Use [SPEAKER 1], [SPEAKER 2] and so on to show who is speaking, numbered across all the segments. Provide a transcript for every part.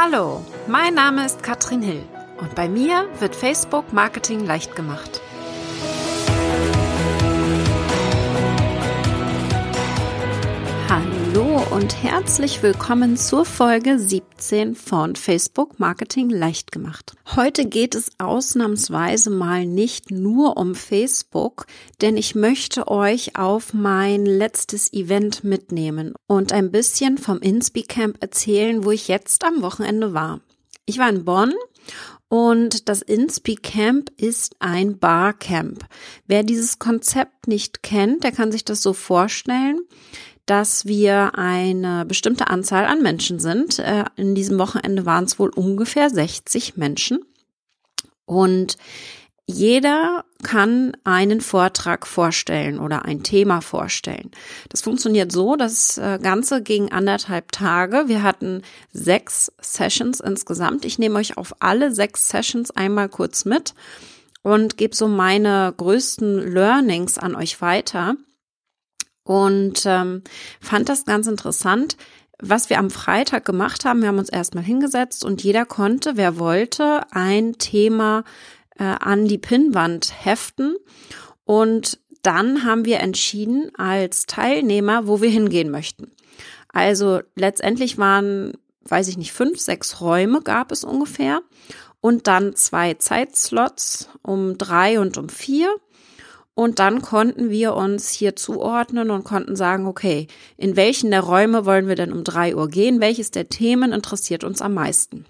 [SPEAKER 1] Hallo, mein Name ist Katrin Hill und bei mir wird Facebook Marketing leicht gemacht. Hallo und herzlich willkommen zur Folge 17 von Facebook Marketing leicht gemacht. Heute geht es ausnahmsweise mal nicht nur um Facebook, denn ich möchte euch auf mein letztes Event mitnehmen und ein bisschen vom Inspi Camp erzählen, wo ich jetzt am Wochenende war. Ich war in Bonn und das Inspi Camp ist ein Barcamp. Wer dieses Konzept nicht kennt, der kann sich das so vorstellen dass wir eine bestimmte Anzahl an Menschen sind. Äh, in diesem Wochenende waren es wohl ungefähr 60 Menschen. Und jeder kann einen Vortrag vorstellen oder ein Thema vorstellen. Das funktioniert so, das äh, Ganze ging anderthalb Tage. Wir hatten sechs Sessions insgesamt. Ich nehme euch auf alle sechs Sessions einmal kurz mit und gebe so meine größten Learnings an euch weiter und ähm, fand das ganz interessant. Was wir am Freitag gemacht haben, wir haben uns erstmal hingesetzt und jeder konnte, wer wollte, ein Thema äh, an die Pinnwand heften. Und dann haben wir entschieden als Teilnehmer, wo wir hingehen möchten. Also letztendlich waren, weiß ich nicht, fünf, sechs Räume gab es ungefähr und dann zwei Zeitslots um drei und um vier. Und dann konnten wir uns hier zuordnen und konnten sagen, okay, in welchen der Räume wollen wir denn um drei Uhr gehen? Welches der Themen interessiert uns am meisten?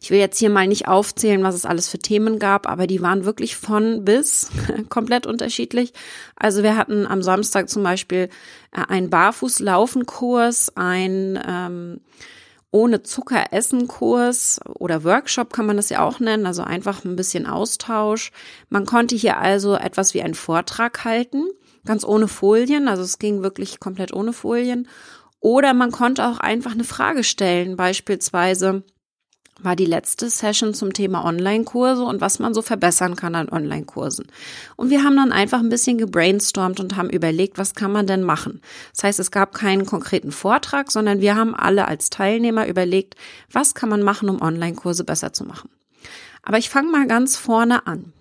[SPEAKER 1] Ich will jetzt hier mal nicht aufzählen, was es alles für Themen gab, aber die waren wirklich von bis komplett unterschiedlich. Also wir hatten am Samstag zum Beispiel äh, einen Barfußlaufenkurs, ein ähm, ohne Zucker essen Kurs oder Workshop kann man das ja auch nennen, also einfach ein bisschen Austausch. Man konnte hier also etwas wie einen Vortrag halten, ganz ohne Folien, also es ging wirklich komplett ohne Folien. Oder man konnte auch einfach eine Frage stellen, beispielsweise, war die letzte Session zum Thema Online-Kurse und was man so verbessern kann an Online-Kursen. Und wir haben dann einfach ein bisschen gebrainstormt und haben überlegt, was kann man denn machen. Das heißt, es gab keinen konkreten Vortrag, sondern wir haben alle als Teilnehmer überlegt, was kann man machen, um Online-Kurse besser zu machen. Aber ich fange mal ganz vorne an.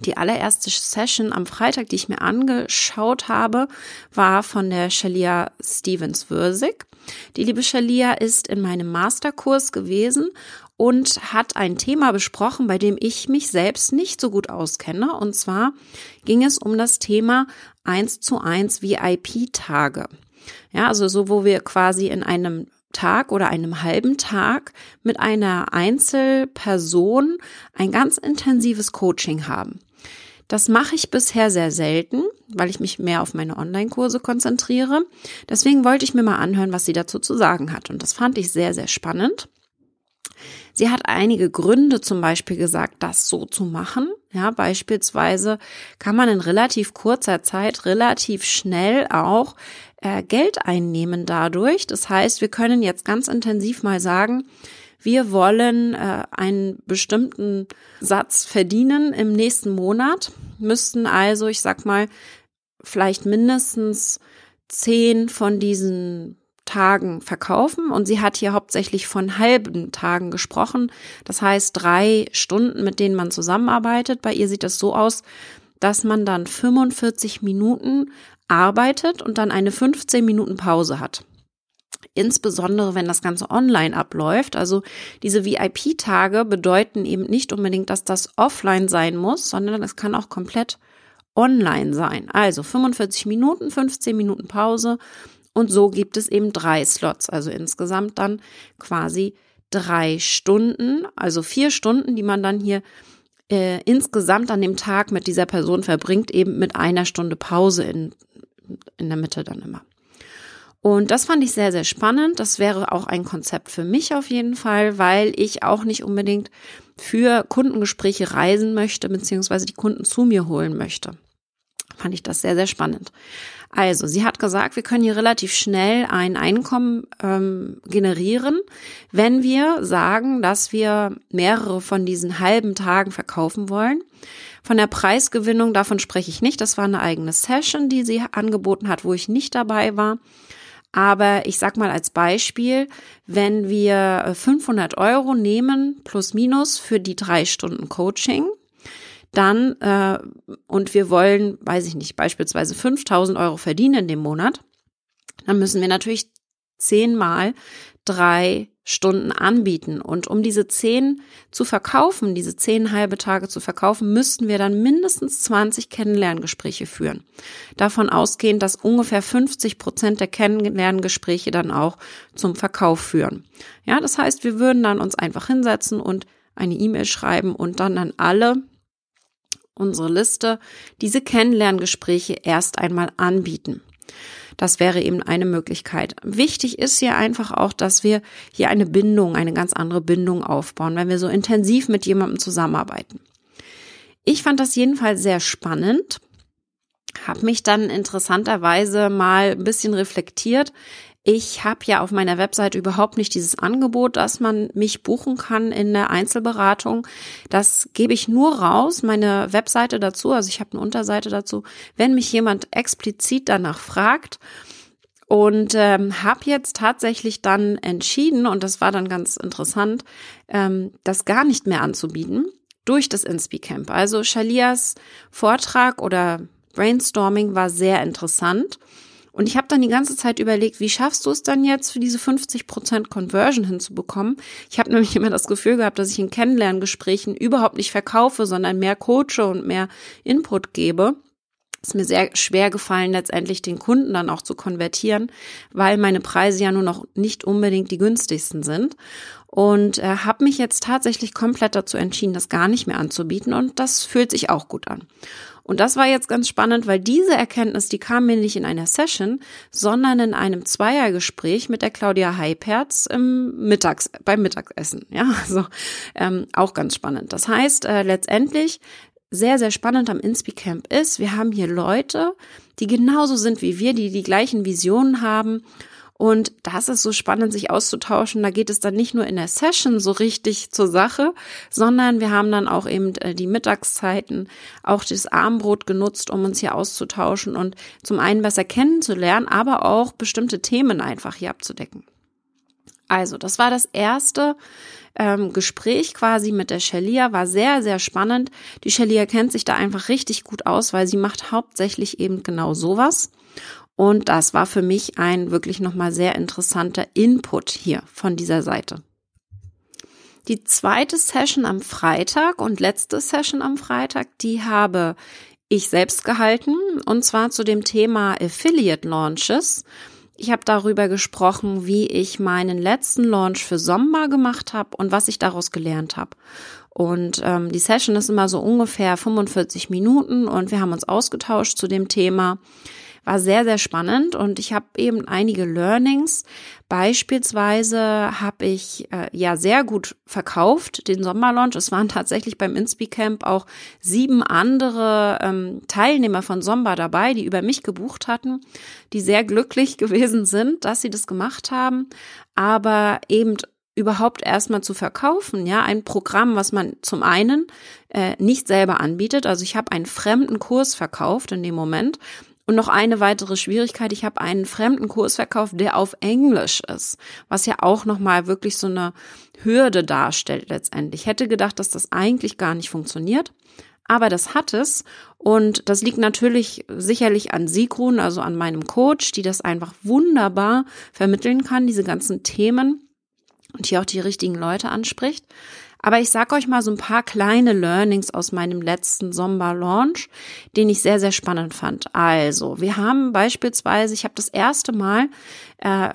[SPEAKER 1] Die allererste Session am Freitag, die ich mir angeschaut habe, war von der Shalia Stevens-Würsig. Die liebe Shalia ist in meinem Masterkurs gewesen und hat ein Thema besprochen, bei dem ich mich selbst nicht so gut auskenne. Und zwar ging es um das Thema 1 zu 1 VIP-Tage. Ja, also so, wo wir quasi in einem Tag oder einem halben Tag mit einer Einzelperson ein ganz intensives Coaching haben. Das mache ich bisher sehr selten, weil ich mich mehr auf meine Online-Kurse konzentriere. Deswegen wollte ich mir mal anhören, was sie dazu zu sagen hat. Und das fand ich sehr, sehr spannend. Sie hat einige Gründe zum Beispiel gesagt, das so zu machen. Ja, beispielsweise kann man in relativ kurzer Zeit relativ schnell auch äh, Geld einnehmen dadurch. Das heißt, wir können jetzt ganz intensiv mal sagen, wir wollen äh, einen bestimmten Satz verdienen im nächsten Monat, müssten also, ich sag mal, vielleicht mindestens zehn von diesen Tagen verkaufen und sie hat hier hauptsächlich von halben Tagen gesprochen. Das heißt drei Stunden, mit denen man zusammenarbeitet. Bei ihr sieht es so aus, dass man dann 45 Minuten arbeitet und dann eine 15 Minuten Pause hat insbesondere wenn das Ganze online abläuft. Also diese VIP-Tage bedeuten eben nicht unbedingt, dass das offline sein muss, sondern es kann auch komplett online sein. Also 45 Minuten, 15 Minuten Pause und so gibt es eben drei Slots, also insgesamt dann quasi drei Stunden, also vier Stunden, die man dann hier äh, insgesamt an dem Tag mit dieser Person verbringt, eben mit einer Stunde Pause in, in der Mitte dann immer. Und das fand ich sehr, sehr spannend. Das wäre auch ein Konzept für mich auf jeden Fall, weil ich auch nicht unbedingt für Kundengespräche reisen möchte, beziehungsweise die Kunden zu mir holen möchte. Fand ich das sehr, sehr spannend. Also, sie hat gesagt, wir können hier relativ schnell ein Einkommen ähm, generieren, wenn wir sagen, dass wir mehrere von diesen halben Tagen verkaufen wollen. Von der Preisgewinnung, davon spreche ich nicht. Das war eine eigene Session, die sie angeboten hat, wo ich nicht dabei war. Aber ich sag mal als Beispiel, wenn wir 500 Euro nehmen plus minus für die drei Stunden Coaching, dann äh, und wir wollen, weiß ich nicht, beispielsweise 5000 Euro verdienen in dem Monat, dann müssen wir natürlich zehnmal drei Stunden anbieten. Und um diese zehn zu verkaufen, diese zehn halbe Tage zu verkaufen, müssten wir dann mindestens 20 Kennenlerngespräche führen. Davon ausgehend, dass ungefähr 50 Prozent der Kennenlerngespräche dann auch zum Verkauf führen. Ja, das heißt, wir würden dann uns einfach hinsetzen und eine E-Mail schreiben und dann an alle unsere Liste diese Kennenlerngespräche erst einmal anbieten. Das wäre eben eine Möglichkeit. Wichtig ist hier einfach auch, dass wir hier eine Bindung, eine ganz andere Bindung aufbauen, wenn wir so intensiv mit jemandem zusammenarbeiten. Ich fand das jedenfalls sehr spannend, habe mich dann interessanterweise mal ein bisschen reflektiert. Ich habe ja auf meiner Webseite überhaupt nicht dieses Angebot, dass man mich buchen kann in der Einzelberatung. Das gebe ich nur raus, meine Webseite dazu, also ich habe eine Unterseite dazu, wenn mich jemand explizit danach fragt. Und ähm, habe jetzt tatsächlich dann entschieden, und das war dann ganz interessant, ähm, das gar nicht mehr anzubieten durch das Inspi-Camp. Also Shalias Vortrag oder Brainstorming war sehr interessant. Und ich habe dann die ganze Zeit überlegt, wie schaffst du es dann jetzt für diese 50% Conversion hinzubekommen? Ich habe nämlich immer das Gefühl gehabt, dass ich in Kennenlerngesprächen überhaupt nicht verkaufe, sondern mehr coache und mehr Input gebe. Es ist mir sehr schwer gefallen, letztendlich den Kunden dann auch zu konvertieren, weil meine Preise ja nur noch nicht unbedingt die günstigsten sind. Und äh, habe mich jetzt tatsächlich komplett dazu entschieden, das gar nicht mehr anzubieten. Und das fühlt sich auch gut an. Und das war jetzt ganz spannend, weil diese Erkenntnis, die kam mir nicht in einer Session, sondern in einem Zweiergespräch mit der Claudia Heiperz im Mittags, beim Mittagessen. Ja, also ähm, auch ganz spannend. Das heißt, äh, letztendlich sehr, sehr spannend am Inspi-Camp ist, wir haben hier Leute, die genauso sind wie wir, die die gleichen Visionen haben und das ist so spannend, sich auszutauschen. Da geht es dann nicht nur in der Session so richtig zur Sache, sondern wir haben dann auch eben äh, die Mittagszeiten, auch das Armbrot genutzt, um uns hier auszutauschen und zum einen besser kennenzulernen, aber auch bestimmte Themen einfach hier abzudecken. Also, das war das erste ähm, Gespräch quasi mit der Shelia, war sehr, sehr spannend. Die Shelia kennt sich da einfach richtig gut aus, weil sie macht hauptsächlich eben genau sowas. Und das war für mich ein wirklich nochmal sehr interessanter Input hier von dieser Seite. Die zweite Session am Freitag und letzte Session am Freitag, die habe ich selbst gehalten und zwar zu dem Thema Affiliate Launches. Ich habe darüber gesprochen, wie ich meinen letzten Launch für Sommer gemacht habe und was ich daraus gelernt habe. Und ähm, die Session ist immer so ungefähr 45 Minuten und wir haben uns ausgetauscht zu dem Thema war sehr, sehr spannend und ich habe eben einige Learnings. Beispielsweise habe ich äh, ja sehr gut verkauft den Sommerlaunch. Es waren tatsächlich beim Inspi Camp auch sieben andere ähm, Teilnehmer von Somba dabei, die über mich gebucht hatten, die sehr glücklich gewesen sind, dass sie das gemacht haben, aber eben überhaupt erstmal zu verkaufen, ja, ein Programm, was man zum einen äh, nicht selber anbietet. Also ich habe einen fremden Kurs verkauft in dem Moment und noch eine weitere Schwierigkeit, ich habe einen fremden Kurs verkauft, der auf Englisch ist, was ja auch nochmal wirklich so eine Hürde darstellt letztendlich. Ich hätte gedacht, dass das eigentlich gar nicht funktioniert. Aber das hat es und das liegt natürlich sicherlich an Sigrun, also an meinem Coach, die das einfach wunderbar vermitteln kann, diese ganzen Themen und hier auch die richtigen Leute anspricht. Aber ich sag euch mal so ein paar kleine Learnings aus meinem letzten Sommer-Launch, den ich sehr, sehr spannend fand. Also, wir haben beispielsweise, ich habe das erste Mal, äh,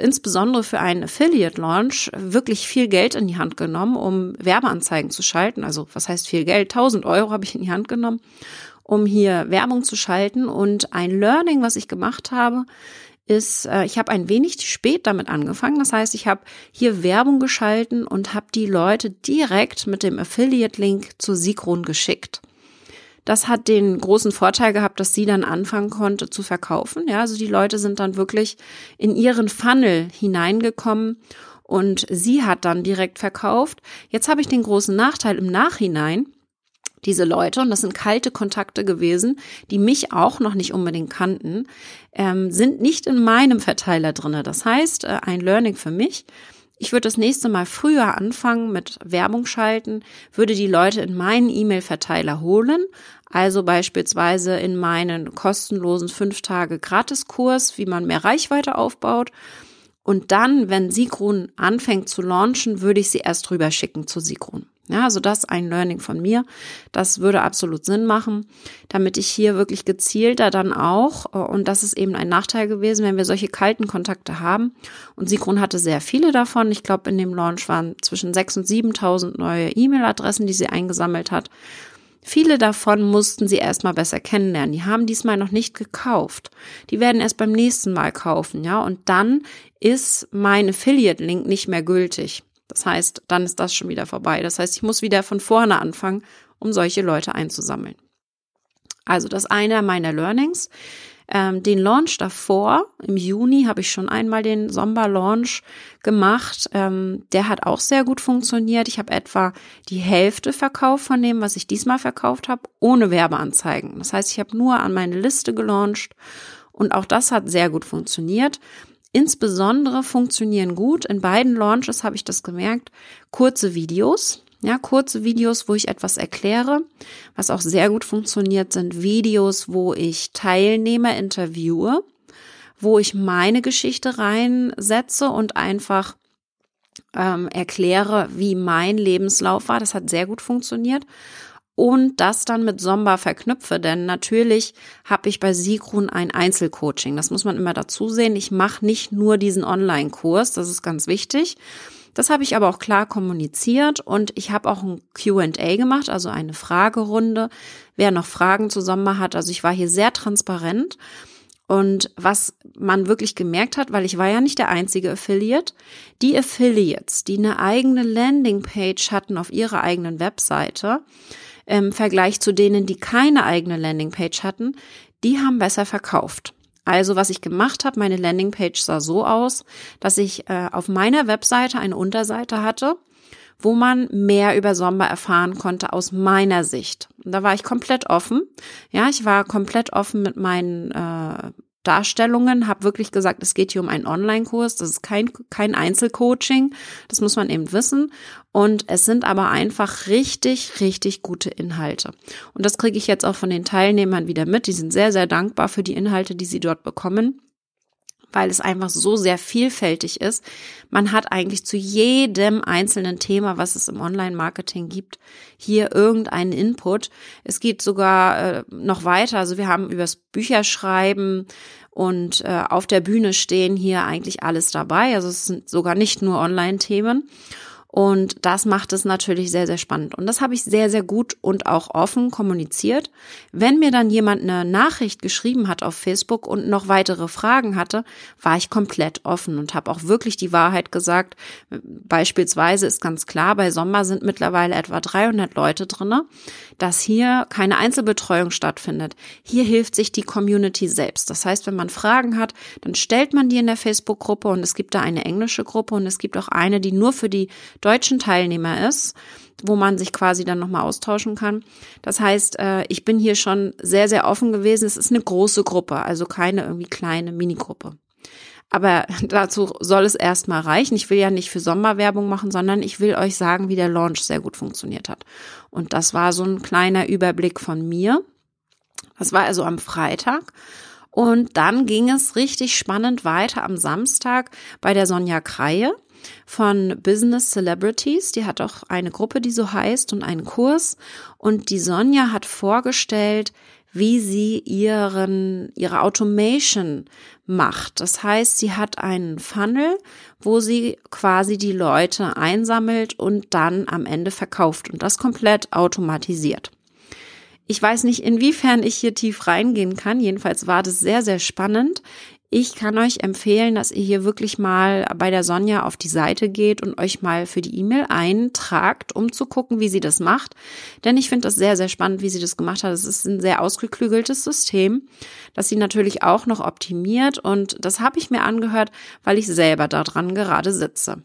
[SPEAKER 1] insbesondere für einen Affiliate-Launch, wirklich viel Geld in die Hand genommen, um Werbeanzeigen zu schalten. Also, was heißt viel Geld? 1000 Euro habe ich in die Hand genommen, um hier Werbung zu schalten. Und ein Learning, was ich gemacht habe, ist, äh, ich habe ein wenig spät damit angefangen. Das heißt, ich habe hier Werbung geschalten und habe die Leute direkt mit dem Affiliate-Link zu Sigrun geschickt. Das hat den großen Vorteil gehabt, dass sie dann anfangen konnte zu verkaufen. Ja, also die Leute sind dann wirklich in ihren Funnel hineingekommen und sie hat dann direkt verkauft. Jetzt habe ich den großen Nachteil im Nachhinein, diese Leute, und das sind kalte Kontakte gewesen, die mich auch noch nicht unbedingt kannten, ähm, sind nicht in meinem Verteiler drinne. Das heißt, äh, ein Learning für mich. Ich würde das nächste Mal früher anfangen mit Werbung schalten, würde die Leute in meinen E-Mail-Verteiler holen, also beispielsweise in meinen kostenlosen fünf Tage Gratiskurs, wie man mehr Reichweite aufbaut. Und dann, wenn Sigrun anfängt zu launchen, würde ich sie erst rüber schicken zu Sigrun. Ja, also das ein Learning von mir. Das würde absolut Sinn machen, damit ich hier wirklich gezielter dann auch, äh, und das ist eben ein Nachteil gewesen, wenn wir solche kalten Kontakte haben. Und Sigrun hatte sehr viele davon. Ich glaube, in dem Launch waren zwischen 6.000 und 7.000 neue E-Mail-Adressen, die sie eingesammelt hat. Viele davon mussten sie erstmal besser kennenlernen. Die haben diesmal noch nicht gekauft. Die werden erst beim nächsten Mal kaufen, ja. Und dann ist mein Affiliate-Link nicht mehr gültig. Das heißt, dann ist das schon wieder vorbei. Das heißt, ich muss wieder von vorne anfangen, um solche Leute einzusammeln. Also das eine meiner Learnings. Ähm, den Launch davor, im Juni, habe ich schon einmal den Sommer-Launch gemacht. Ähm, der hat auch sehr gut funktioniert. Ich habe etwa die Hälfte verkauft von dem, was ich diesmal verkauft habe, ohne Werbeanzeigen. Das heißt, ich habe nur an meine Liste gelauncht und auch das hat sehr gut funktioniert. Insbesondere funktionieren gut, in beiden Launches habe ich das gemerkt, kurze Videos. Ja, kurze Videos, wo ich etwas erkläre. Was auch sehr gut funktioniert, sind Videos, wo ich Teilnehmer interviewe, wo ich meine Geschichte reinsetze und einfach ähm, erkläre, wie mein Lebenslauf war. Das hat sehr gut funktioniert und das dann mit Somba verknüpfe. Denn natürlich habe ich bei Sigrun ein Einzelcoaching. Das muss man immer dazu sehen. Ich mache nicht nur diesen Online-Kurs, das ist ganz wichtig. Das habe ich aber auch klar kommuniziert und ich habe auch ein QA gemacht, also eine Fragerunde, wer noch Fragen zu Somba hat. Also ich war hier sehr transparent. Und was man wirklich gemerkt hat, weil ich war ja nicht der einzige Affiliate, die Affiliates, die eine eigene Landingpage hatten auf ihrer eigenen Webseite, im Vergleich zu denen, die keine eigene Landingpage hatten, die haben besser verkauft. Also was ich gemacht habe, meine Landingpage sah so aus, dass ich äh, auf meiner Webseite eine Unterseite hatte, wo man mehr über Sommer erfahren konnte aus meiner Sicht. Da war ich komplett offen. Ja, ich war komplett offen mit meinen äh, Darstellungen, habe wirklich gesagt, es geht hier um einen Online-Kurs, das ist kein, kein Einzelcoaching, das muss man eben wissen. Und es sind aber einfach richtig, richtig gute Inhalte. Und das kriege ich jetzt auch von den Teilnehmern wieder mit. Die sind sehr, sehr dankbar für die Inhalte, die sie dort bekommen weil es einfach so sehr vielfältig ist. Man hat eigentlich zu jedem einzelnen Thema, was es im Online-Marketing gibt, hier irgendeinen Input. Es geht sogar äh, noch weiter. Also wir haben übers Bücherschreiben und äh, auf der Bühne stehen hier eigentlich alles dabei. Also es sind sogar nicht nur Online-Themen. Und das macht es natürlich sehr, sehr spannend. Und das habe ich sehr, sehr gut und auch offen kommuniziert. Wenn mir dann jemand eine Nachricht geschrieben hat auf Facebook und noch weitere Fragen hatte, war ich komplett offen und habe auch wirklich die Wahrheit gesagt. Beispielsweise ist ganz klar, bei Sommer sind mittlerweile etwa 300 Leute drinne, dass hier keine Einzelbetreuung stattfindet. Hier hilft sich die Community selbst. Das heißt, wenn man Fragen hat, dann stellt man die in der Facebook-Gruppe und es gibt da eine englische Gruppe und es gibt auch eine, die nur für die deutschen Teilnehmer ist, wo man sich quasi dann nochmal austauschen kann. Das heißt, äh, ich bin hier schon sehr, sehr offen gewesen. Es ist eine große Gruppe, also keine irgendwie kleine Minigruppe. Aber dazu soll es erstmal reichen. Ich will ja nicht für Sommerwerbung machen, sondern ich will euch sagen, wie der Launch sehr gut funktioniert hat. Und das war so ein kleiner Überblick von mir. Das war also am Freitag. Und dann ging es richtig spannend weiter am Samstag bei der Sonja Kreie von Business Celebrities. Die hat auch eine Gruppe, die so heißt und einen Kurs. Und die Sonja hat vorgestellt, wie sie ihren, ihre Automation macht. Das heißt, sie hat einen Funnel, wo sie quasi die Leute einsammelt und dann am Ende verkauft und das komplett automatisiert. Ich weiß nicht, inwiefern ich hier tief reingehen kann. Jedenfalls war das sehr, sehr spannend. Ich kann euch empfehlen, dass ihr hier wirklich mal bei der Sonja auf die Seite geht und euch mal für die E-Mail eintragt, um zu gucken, wie sie das macht. Denn ich finde das sehr, sehr spannend, wie sie das gemacht hat. Es ist ein sehr ausgeklügeltes System, das sie natürlich auch noch optimiert. Und das habe ich mir angehört, weil ich selber daran gerade sitze.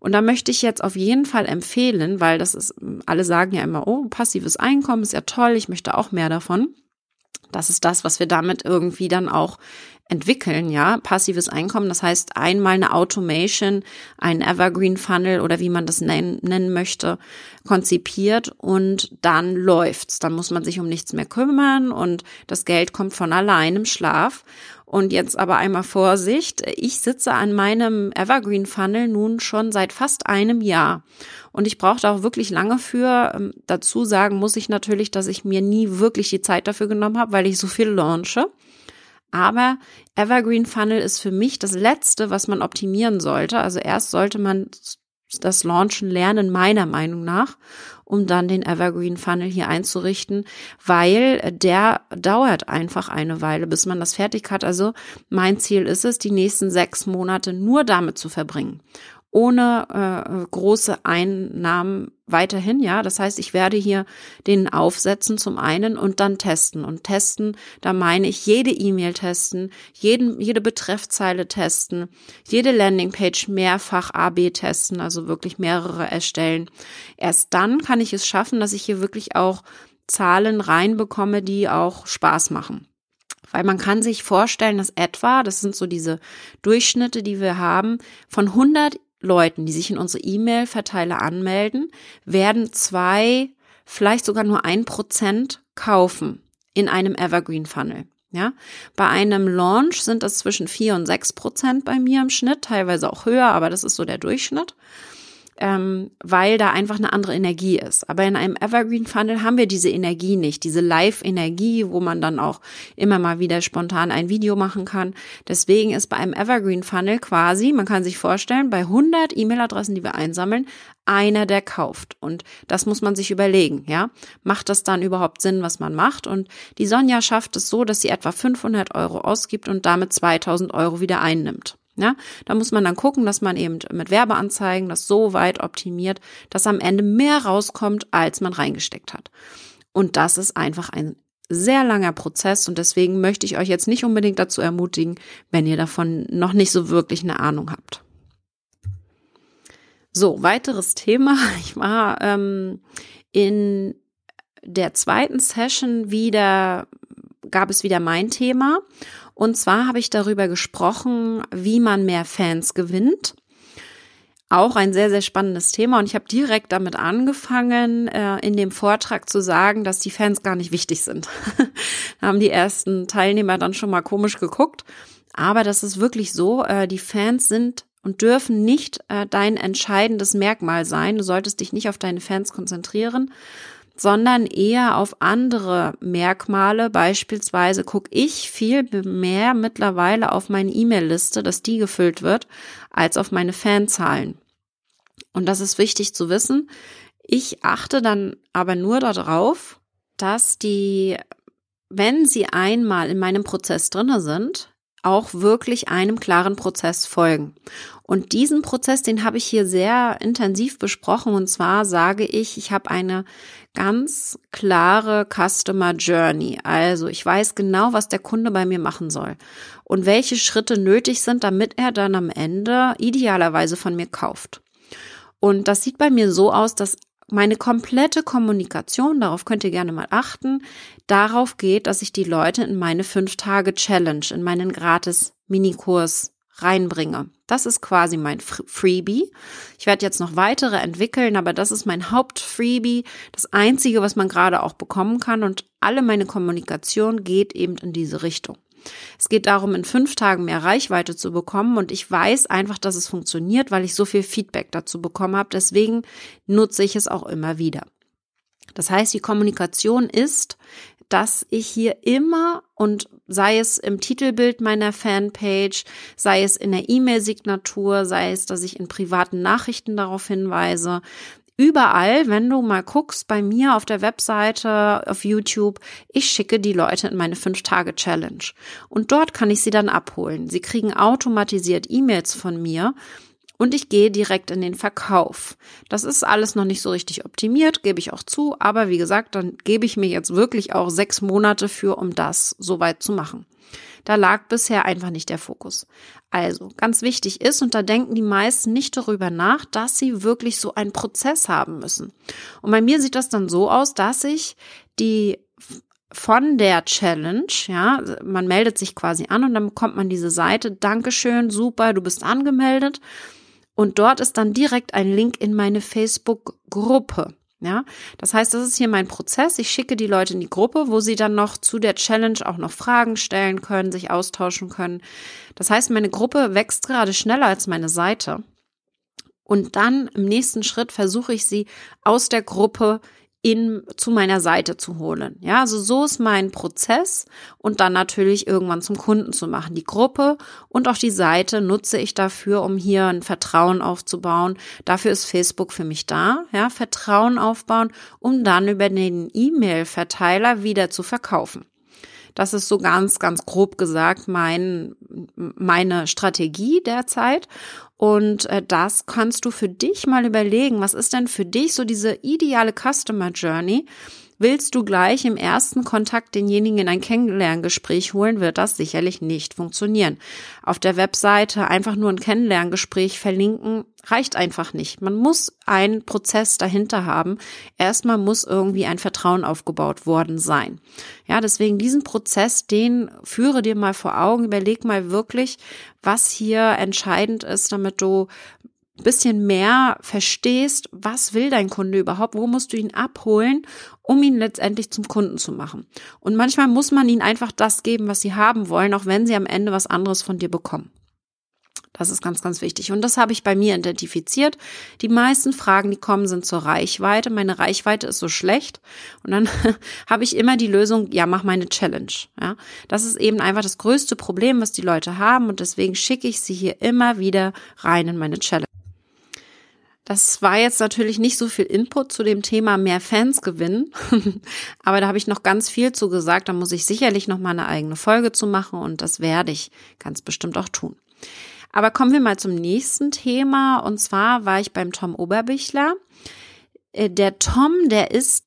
[SPEAKER 1] Und da möchte ich jetzt auf jeden Fall empfehlen, weil das ist, alle sagen ja immer, oh, passives Einkommen ist ja toll, ich möchte auch mehr davon. Das ist das, was wir damit irgendwie dann auch entwickeln, ja, passives Einkommen. Das heißt, einmal eine Automation, ein Evergreen Funnel oder wie man das nennen, nennen möchte, konzipiert und dann läuft's. Dann muss man sich um nichts mehr kümmern und das Geld kommt von allein im Schlaf. Und jetzt aber einmal Vorsicht. Ich sitze an meinem Evergreen Funnel nun schon seit fast einem Jahr. Und ich brauchte auch wirklich lange für. Ähm, dazu sagen muss ich natürlich, dass ich mir nie wirklich die Zeit dafür genommen habe, weil ich so viel launche. Aber Evergreen Funnel ist für mich das Letzte, was man optimieren sollte. Also erst sollte man das Launchen lernen, meiner Meinung nach, um dann den Evergreen Funnel hier einzurichten, weil der dauert einfach eine Weile, bis man das fertig hat. Also mein Ziel ist es, die nächsten sechs Monate nur damit zu verbringen ohne äh, große Einnahmen weiterhin, ja. Das heißt, ich werde hier den aufsetzen zum einen und dann testen. Und testen, da meine ich jede E-Mail testen, jeden, jede Betreffzeile testen, jede Landingpage mehrfach AB testen, also wirklich mehrere erstellen. Erst dann kann ich es schaffen, dass ich hier wirklich auch Zahlen reinbekomme, die auch Spaß machen. Weil man kann sich vorstellen, dass etwa, das sind so diese Durchschnitte, die wir haben, von 100 Leuten, die sich in unsere E-Mail-Verteiler anmelden, werden zwei, vielleicht sogar nur ein Prozent kaufen in einem Evergreen Funnel. Ja, bei einem Launch sind das zwischen vier und sechs Prozent bei mir im Schnitt, teilweise auch höher, aber das ist so der Durchschnitt ähm, weil da einfach eine andere Energie ist. Aber in einem Evergreen Funnel haben wir diese Energie nicht, diese Live-Energie, wo man dann auch immer mal wieder spontan ein Video machen kann. Deswegen ist bei einem Evergreen Funnel quasi, man kann sich vorstellen, bei 100 E-Mail-Adressen, die wir einsammeln, einer, der kauft. Und das muss man sich überlegen, ja. Macht das dann überhaupt Sinn, was man macht? Und die Sonja schafft es so, dass sie etwa 500 Euro ausgibt und damit 2000 Euro wieder einnimmt. Ja, da muss man dann gucken, dass man eben mit Werbeanzeigen das so weit optimiert, dass am Ende mehr rauskommt, als man reingesteckt hat. Und das ist einfach ein sehr langer Prozess und deswegen möchte ich euch jetzt nicht unbedingt dazu ermutigen, wenn ihr davon noch nicht so wirklich eine Ahnung habt. So, weiteres Thema. Ich war ähm, in der zweiten Session wieder, gab es wieder mein Thema und zwar habe ich darüber gesprochen, wie man mehr Fans gewinnt. Auch ein sehr, sehr spannendes Thema. Und ich habe direkt damit angefangen, äh, in dem Vortrag zu sagen, dass die Fans gar nicht wichtig sind. da haben die ersten Teilnehmer dann schon mal komisch geguckt. Aber das ist wirklich so. Äh, die Fans sind und dürfen nicht äh, dein entscheidendes Merkmal sein. Du solltest dich nicht auf deine Fans konzentrieren, sondern eher auf andere Merkmale. Beispielsweise gucke ich viel mehr mittlerweile auf meine E-Mail-Liste, dass die gefüllt wird, als auf meine Fanzahlen. Und das ist wichtig zu wissen. Ich achte dann aber nur darauf, dass die, wenn sie einmal in meinem Prozess drinne sind, auch wirklich einem klaren Prozess folgen. Und diesen Prozess, den habe ich hier sehr intensiv besprochen. Und zwar sage ich, ich habe eine ganz klare Customer Journey. Also ich weiß genau, was der Kunde bei mir machen soll und welche Schritte nötig sind, damit er dann am Ende idealerweise von mir kauft. Und das sieht bei mir so aus, dass meine komplette Kommunikation, darauf könnt ihr gerne mal achten, darauf geht, dass ich die Leute in meine 5-Tage-Challenge, in meinen gratis Minikurs reinbringe. Das ist quasi mein Freebie. Ich werde jetzt noch weitere entwickeln, aber das ist mein Hauptfreebie, das einzige, was man gerade auch bekommen kann und alle meine Kommunikation geht eben in diese Richtung. Es geht darum, in fünf Tagen mehr Reichweite zu bekommen und ich weiß einfach, dass es funktioniert, weil ich so viel Feedback dazu bekommen habe. Deswegen nutze ich es auch immer wieder. Das heißt, die Kommunikation ist, dass ich hier immer und sei es im Titelbild meiner Fanpage, sei es in der E-Mail-Signatur, sei es, dass ich in privaten Nachrichten darauf hinweise, überall, wenn du mal guckst, bei mir auf der Webseite, auf YouTube, ich schicke die Leute in meine 5-Tage-Challenge. Und dort kann ich sie dann abholen. Sie kriegen automatisiert E-Mails von mir und ich gehe direkt in den Verkauf. Das ist alles noch nicht so richtig optimiert, gebe ich auch zu, aber wie gesagt, dann gebe ich mir jetzt wirklich auch sechs Monate für, um das soweit zu machen. Da lag bisher einfach nicht der Fokus. Also, ganz wichtig ist, und da denken die meisten nicht darüber nach, dass sie wirklich so einen Prozess haben müssen. Und bei mir sieht das dann so aus, dass ich die von der Challenge, ja, man meldet sich quasi an und dann bekommt man diese Seite, Dankeschön, super, du bist angemeldet. Und dort ist dann direkt ein Link in meine Facebook-Gruppe. Ja, das heißt, das ist hier mein Prozess. Ich schicke die Leute in die Gruppe, wo sie dann noch zu der Challenge auch noch Fragen stellen können, sich austauschen können. Das heißt, meine Gruppe wächst gerade schneller als meine Seite. Und dann im nächsten Schritt versuche ich sie aus der Gruppe in, zu meiner Seite zu holen. Ja, also so ist mein Prozess und dann natürlich irgendwann zum Kunden zu machen. Die Gruppe und auch die Seite nutze ich dafür, um hier ein Vertrauen aufzubauen. Dafür ist Facebook für mich da. Ja, Vertrauen aufbauen, um dann über den E-Mail-Verteiler wieder zu verkaufen. Das ist so ganz, ganz grob gesagt mein, meine Strategie derzeit. Und äh, das kannst du für dich mal überlegen. Was ist denn für dich so diese ideale Customer Journey? Willst du gleich im ersten Kontakt denjenigen in ein Kennenlerngespräch holen, wird das sicherlich nicht funktionieren. Auf der Webseite einfach nur ein Kennenlerngespräch verlinken, reicht einfach nicht. Man muss einen Prozess dahinter haben. Erstmal muss irgendwie ein Vertrauen aufgebaut worden sein. Ja, deswegen diesen Prozess, den führe dir mal vor Augen, überleg mal wirklich, was hier entscheidend ist, damit du bisschen mehr verstehst, was will dein Kunde überhaupt, wo musst du ihn abholen, um ihn letztendlich zum Kunden zu machen. Und manchmal muss man ihnen einfach das geben, was sie haben wollen, auch wenn sie am Ende was anderes von dir bekommen. Das ist ganz, ganz wichtig. Und das habe ich bei mir identifiziert. Die meisten Fragen, die kommen, sind zur Reichweite. Meine Reichweite ist so schlecht. Und dann habe ich immer die Lösung, ja, mach meine Challenge. Ja, das ist eben einfach das größte Problem, was die Leute haben. Und deswegen schicke ich sie hier immer wieder rein in meine Challenge. Das war jetzt natürlich nicht so viel Input zu dem Thema mehr Fans gewinnen, aber da habe ich noch ganz viel zu gesagt. Da muss ich sicherlich noch mal eine eigene Folge zu machen und das werde ich ganz bestimmt auch tun. Aber kommen wir mal zum nächsten Thema und zwar war ich beim Tom Oberbichler. Äh, der Tom, der ist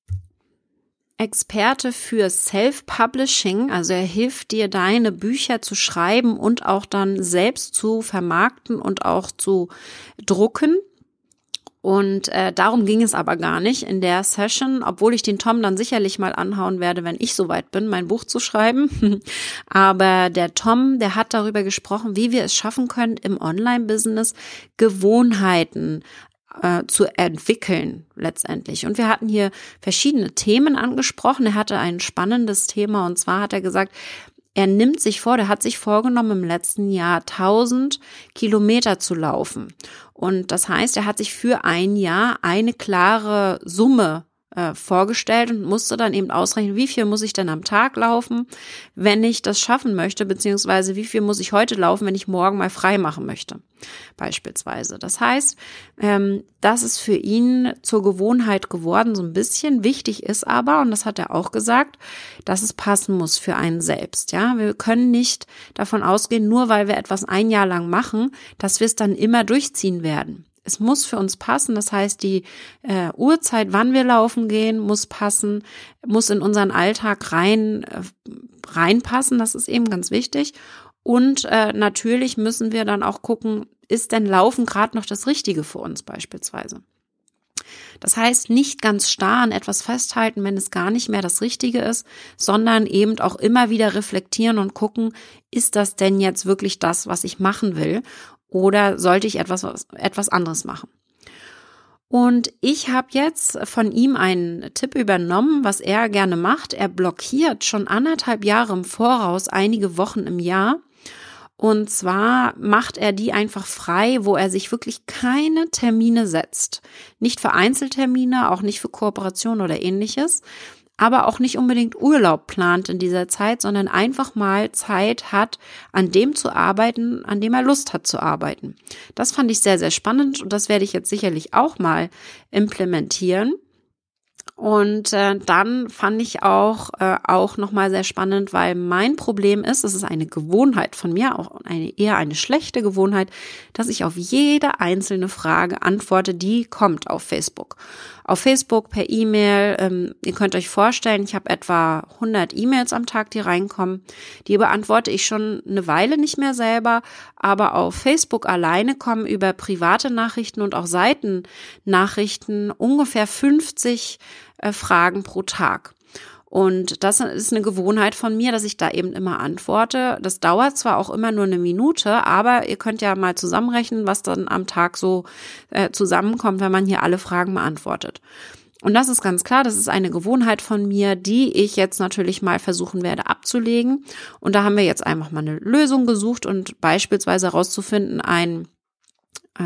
[SPEAKER 1] Experte für Self-Publishing, also er hilft dir, deine Bücher zu schreiben und auch dann selbst zu vermarkten und auch zu drucken. Und äh, darum ging es aber gar nicht in der Session, obwohl ich den Tom dann sicherlich mal anhauen werde, wenn ich soweit bin, mein Buch zu schreiben. aber der Tom, der hat darüber gesprochen, wie wir es schaffen können, im Online-Business Gewohnheiten äh, zu entwickeln letztendlich. Und wir hatten hier verschiedene Themen angesprochen. Er hatte ein spannendes Thema und zwar hat er gesagt, er nimmt sich vor, der hat sich vorgenommen, im letzten Jahr 1000 Kilometer zu laufen. Und das heißt, er hat sich für ein Jahr eine klare Summe äh, vorgestellt und musste dann eben ausrechnen, wie viel muss ich denn am Tag laufen, wenn ich das schaffen möchte, beziehungsweise wie viel muss ich heute laufen, wenn ich morgen mal frei machen möchte, beispielsweise. Das heißt, ähm, das ist für ihn zur Gewohnheit geworden, so ein bisschen. Wichtig ist aber, und das hat er auch gesagt, dass es passen muss für einen selbst. Ja, wir können nicht davon ausgehen, nur weil wir etwas ein Jahr lang machen, dass wir es dann immer durchziehen werden es muss für uns passen. Das heißt, die äh, Uhrzeit, wann wir laufen gehen, muss passen, muss in unseren Alltag rein äh, reinpassen. Das ist eben ganz wichtig. Und äh, natürlich müssen wir dann auch gucken, ist denn Laufen gerade noch das Richtige für uns beispielsweise? Das heißt, nicht ganz starr an etwas festhalten, wenn es gar nicht mehr das Richtige ist, sondern eben auch immer wieder reflektieren und gucken, ist das denn jetzt wirklich das, was ich machen will? Oder sollte ich etwas, etwas anderes machen? Und ich habe jetzt von ihm einen Tipp übernommen, was er gerne macht. Er blockiert schon anderthalb Jahre im Voraus einige Wochen im Jahr. Und zwar macht er die einfach frei, wo er sich wirklich keine Termine setzt. Nicht für Einzeltermine, auch nicht für Kooperation oder ähnliches, aber auch nicht unbedingt Urlaub plant in dieser Zeit, sondern einfach mal Zeit hat, an dem zu arbeiten, an dem er Lust hat zu arbeiten. Das fand ich sehr, sehr spannend und das werde ich jetzt sicherlich auch mal implementieren. Und äh, dann fand ich auch äh, auch noch mal sehr spannend, weil mein Problem ist, es ist eine Gewohnheit von mir, auch eine eher eine schlechte Gewohnheit, dass ich auf jede einzelne Frage antworte, die kommt auf Facebook auf Facebook, per E-Mail. Ähm, ihr könnt euch vorstellen, ich habe etwa 100 E-Mails am Tag, die reinkommen. Die beantworte ich schon eine Weile nicht mehr selber, aber auf Facebook alleine kommen über private Nachrichten und auch Seitennachrichten ungefähr 50 äh, Fragen pro Tag. Und das ist eine Gewohnheit von mir, dass ich da eben immer antworte. Das dauert zwar auch immer nur eine Minute, aber ihr könnt ja mal zusammenrechnen, was dann am Tag so äh, zusammenkommt, wenn man hier alle Fragen beantwortet. Und das ist ganz klar, das ist eine Gewohnheit von mir, die ich jetzt natürlich mal versuchen werde abzulegen. Und da haben wir jetzt einfach mal eine Lösung gesucht und beispielsweise herauszufinden, ein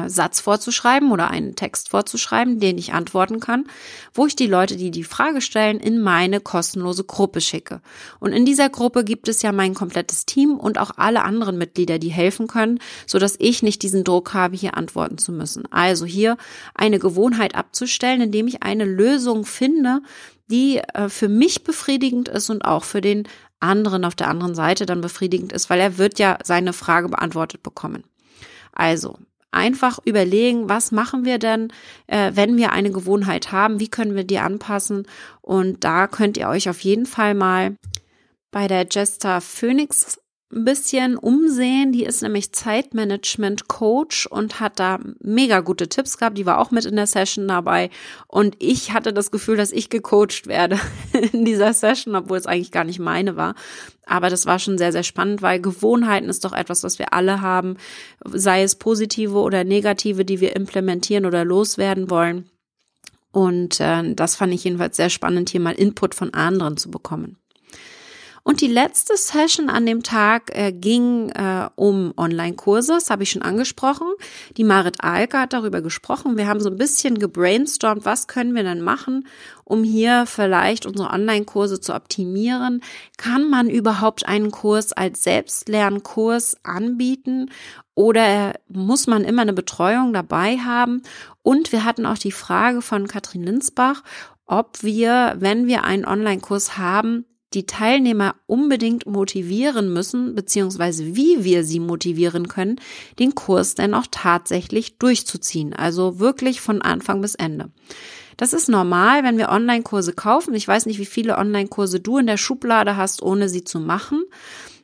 [SPEAKER 1] Satz vorzuschreiben oder einen Text vorzuschreiben, den ich antworten kann, wo ich die Leute, die die Frage stellen, in meine kostenlose Gruppe schicke. Und in dieser Gruppe gibt es ja mein komplettes Team und auch alle anderen Mitglieder, die helfen können, so dass ich nicht diesen Druck habe, hier antworten zu müssen. Also hier eine Gewohnheit abzustellen, indem ich eine Lösung finde, die äh, für mich befriedigend ist und auch für den anderen auf der anderen Seite dann befriedigend ist, weil er wird ja seine Frage beantwortet bekommen. Also, einfach überlegen, was machen wir denn, äh, wenn wir eine Gewohnheit haben, wie können wir die anpassen. Und da könnt ihr euch auf jeden Fall mal bei der Jester Phoenix ein bisschen umsehen. Die ist nämlich Zeitmanagement Coach und hat da mega gute Tipps gehabt. Die war auch mit in der Session dabei. Und ich hatte das Gefühl, dass ich gecoacht werde in dieser Session, obwohl es eigentlich gar nicht meine war. Aber das war schon sehr, sehr spannend, weil Gewohnheiten ist doch etwas, was wir alle haben, sei es positive oder negative, die wir implementieren oder loswerden wollen. Und äh, das fand ich jedenfalls sehr spannend, hier mal Input von anderen zu bekommen. Und die letzte Session an dem Tag äh, ging äh, um Online-Kurse, das habe ich schon angesprochen. Die Marit Alka hat darüber gesprochen. Wir haben so ein bisschen gebrainstormt, was können wir denn machen, um hier vielleicht unsere Online-Kurse zu optimieren. Kann man überhaupt einen Kurs als Selbstlernkurs anbieten oder muss man immer eine Betreuung dabei haben? Und wir hatten auch die Frage von Katrin Linsbach, ob wir, wenn wir einen Online-Kurs haben, die Teilnehmer unbedingt motivieren müssen, beziehungsweise wie wir sie motivieren können, den Kurs denn auch tatsächlich durchzuziehen. Also wirklich von Anfang bis Ende. Das ist normal, wenn wir Online-Kurse kaufen. Ich weiß nicht, wie viele Online-Kurse du in der Schublade hast, ohne sie zu machen.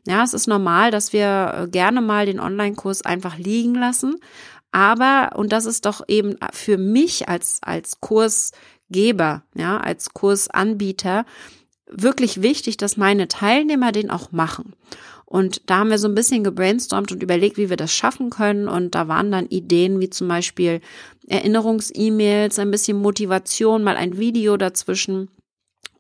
[SPEAKER 1] Ja, es ist normal, dass wir äh, gerne mal den Online-Kurs einfach liegen lassen. Aber, und das ist doch eben für mich als, als Kursgeber, ja, als Kursanbieter, wirklich wichtig, dass meine Teilnehmer den auch machen. Und da haben wir so ein bisschen gebrainstormt und überlegt, wie wir das schaffen können. Und da waren dann Ideen wie zum Beispiel Erinnerungs-E-Mails, ein bisschen Motivation, mal ein Video dazwischen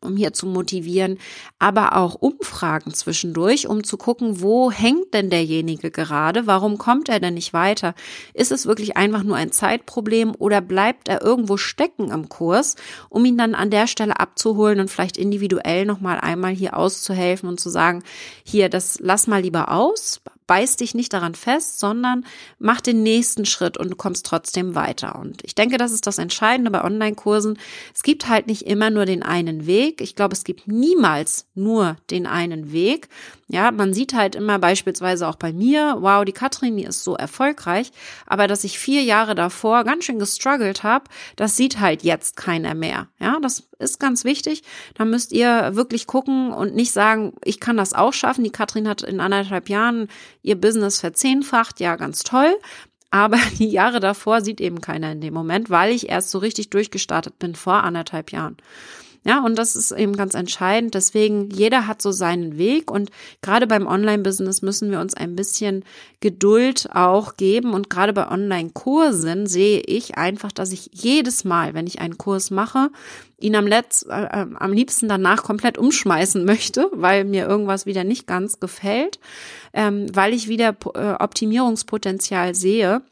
[SPEAKER 1] um hier zu motivieren, aber auch Umfragen zwischendurch, um zu gucken, wo hängt denn derjenige gerade? Warum kommt er denn nicht weiter? Ist es wirklich einfach nur ein Zeitproblem oder bleibt er irgendwo stecken im Kurs, um ihn dann an der Stelle abzuholen und vielleicht individuell nochmal einmal hier auszuhelfen und zu sagen, hier, das lass mal lieber aus, beiß dich nicht daran fest, sondern mach den nächsten Schritt und du kommst trotzdem weiter. Und ich denke, das ist das Entscheidende bei Online-Kursen. Es gibt halt nicht immer nur den einen Weg. Ich glaube, es gibt niemals nur den einen Weg. Ja, man sieht halt immer beispielsweise auch bei mir, wow, die Katrin, die ist so erfolgreich, aber dass ich vier Jahre davor ganz schön gestruggelt habe, das sieht halt jetzt keiner mehr. Ja, das ist ganz wichtig. Da müsst ihr wirklich gucken und nicht sagen, ich kann das auch schaffen. Die Katrin hat in anderthalb Jahren ihr Business verzehnfacht, ja, ganz toll. Aber die Jahre davor sieht eben keiner in dem Moment, weil ich erst so richtig durchgestartet bin vor anderthalb Jahren. Ja, und das ist eben ganz entscheidend. Deswegen, jeder hat so seinen Weg und gerade beim Online-Business müssen wir uns ein bisschen Geduld auch geben. Und gerade bei Online-Kursen sehe ich einfach, dass ich jedes Mal, wenn ich einen Kurs mache, ihn am, Letz-, äh, äh am liebsten danach komplett umschmeißen möchte, weil mir irgendwas wieder nicht ganz gefällt, ähm, weil ich wieder äh, Optimierungspotenzial sehe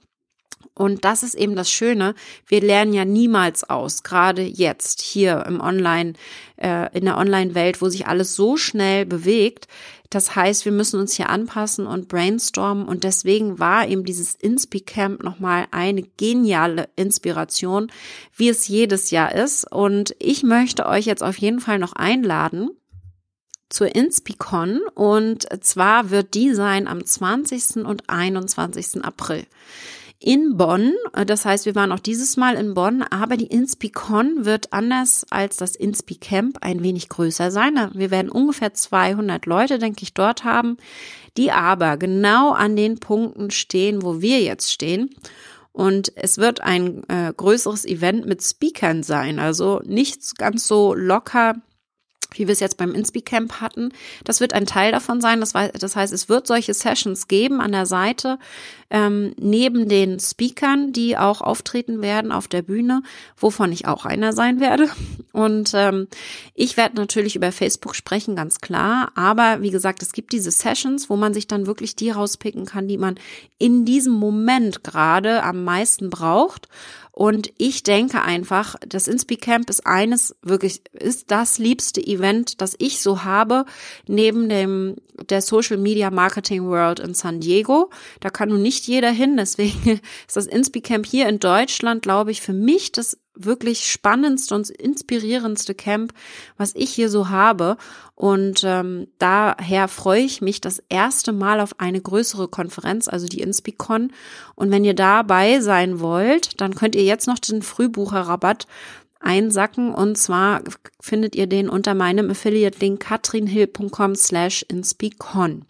[SPEAKER 1] Und das ist eben das Schöne. Wir lernen ja niemals aus, gerade jetzt hier im Online, äh, in der Online-Welt, wo sich alles so schnell bewegt. Das heißt, wir müssen uns hier anpassen und brainstormen. Und deswegen war eben dieses Inspi-Camp nochmal eine geniale Inspiration, wie es jedes Jahr ist. Und ich möchte euch jetzt auf jeden Fall noch einladen zur Inspicon und zwar wird die sein am 20. und 21. April in Bonn. Das heißt, wir waren auch dieses Mal in Bonn, aber die Inspicon wird anders als das Inspicamp ein wenig größer sein. Wir werden ungefähr 200 Leute, denke ich, dort haben, die aber genau an den Punkten stehen, wo wir jetzt stehen. Und es wird ein äh, größeres Event mit Speakern sein, also nicht ganz so locker wie wir es jetzt beim Inspi-Camp hatten. Das wird ein Teil davon sein. Das, heißt, es wird solche Sessions geben an der Seite, ähm, neben den Speakern, die auch auftreten werden auf der Bühne, wovon ich auch einer sein werde. Und ähm, ich werde natürlich über Facebook sprechen, ganz klar. Aber wie gesagt, es gibt diese Sessions, wo man sich dann wirklich die rauspicken kann, die man in diesem Moment gerade am meisten braucht. Und ich denke einfach, das Inspi Camp ist eines, wirklich, ist das liebste Event, das ich so habe, neben dem, der Social Media Marketing World in San Diego. Da kann nun nicht jeder hin, deswegen ist das Inspi Camp hier in Deutschland, glaube ich, für mich das wirklich spannendste und inspirierendste Camp, was ich hier so habe. Und ähm, daher freue ich mich das erste Mal auf eine größere Konferenz, also die Inspicon. Und wenn ihr dabei sein wollt, dann könnt ihr jetzt noch den Frühbucherrabatt einsacken. Und zwar findet ihr den unter meinem Affiliate-Link katrinhill.com slash inspicon.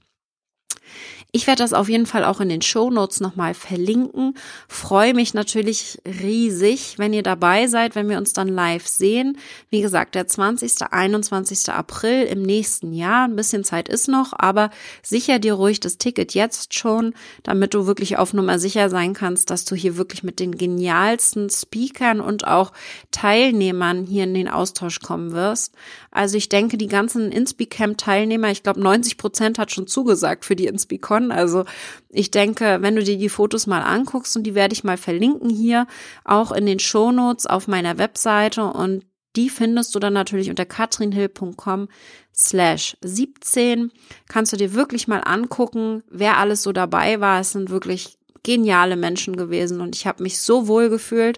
[SPEAKER 1] Ich werde das auf jeden Fall auch in den Show Notes nochmal verlinken. Freue mich natürlich riesig, wenn ihr dabei seid, wenn wir uns dann live sehen. Wie gesagt, der 20. 21. April im nächsten Jahr. Ein bisschen Zeit ist noch, aber sicher dir ruhig das Ticket jetzt schon, damit du wirklich auf Nummer sicher sein kannst, dass du hier wirklich mit den genialsten Speakern und auch Teilnehmern hier in den Austausch kommen wirst. Also ich denke, die ganzen Inspicamp-Teilnehmer, ich glaube 90 Prozent hat schon zugesagt für die Inspicon. Also ich denke, wenn du dir die Fotos mal anguckst und die werde ich mal verlinken hier, auch in den Shownotes auf meiner Webseite und die findest du dann natürlich unter katrinhill.com slash 17. Kannst du dir wirklich mal angucken, wer alles so dabei war. Es sind wirklich geniale Menschen gewesen und ich habe mich so wohl gefühlt.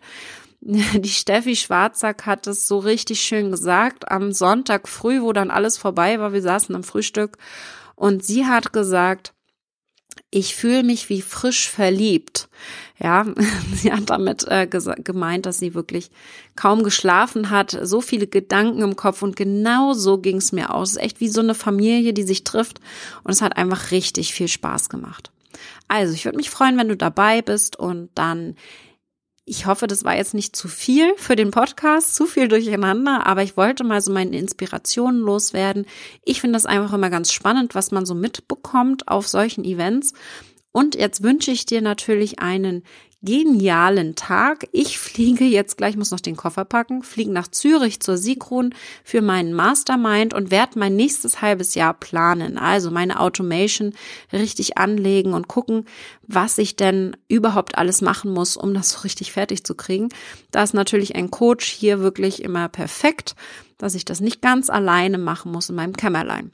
[SPEAKER 1] Die Steffi Schwarzack hat es so richtig schön gesagt am Sonntag früh, wo dann alles vorbei war. Wir saßen am Frühstück und sie hat gesagt, ich fühle mich wie frisch verliebt. Ja, sie hat damit äh, gemeint, dass sie wirklich kaum geschlafen hat, so viele Gedanken im Kopf und genau so ging es mir aus. Es ist echt wie so eine Familie, die sich trifft und es hat einfach richtig viel Spaß gemacht. Also, ich würde mich freuen, wenn du dabei bist und dann ich hoffe, das war jetzt nicht zu viel für den Podcast, zu viel durcheinander, aber ich wollte mal so meine Inspirationen loswerden. Ich finde das einfach immer ganz spannend, was man so mitbekommt auf solchen Events. Und jetzt wünsche ich dir natürlich einen genialen Tag. Ich fliege jetzt gleich, muss noch den Koffer packen, fliege nach Zürich zur Sigrun für meinen Mastermind und werde mein nächstes halbes Jahr planen. Also meine Automation richtig anlegen und gucken, was ich denn überhaupt alles machen muss, um das so richtig fertig zu kriegen. Da ist natürlich ein Coach hier wirklich immer perfekt, dass ich das nicht ganz alleine machen muss in meinem Kämmerlein.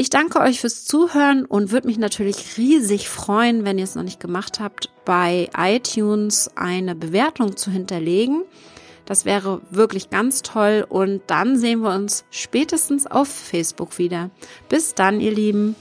[SPEAKER 1] Ich danke euch fürs Zuhören und würde mich natürlich riesig freuen, wenn ihr es noch nicht gemacht habt, bei iTunes eine Bewertung zu hinterlegen. Das wäre wirklich ganz toll und dann sehen wir uns spätestens auf Facebook wieder. Bis dann, ihr Lieben.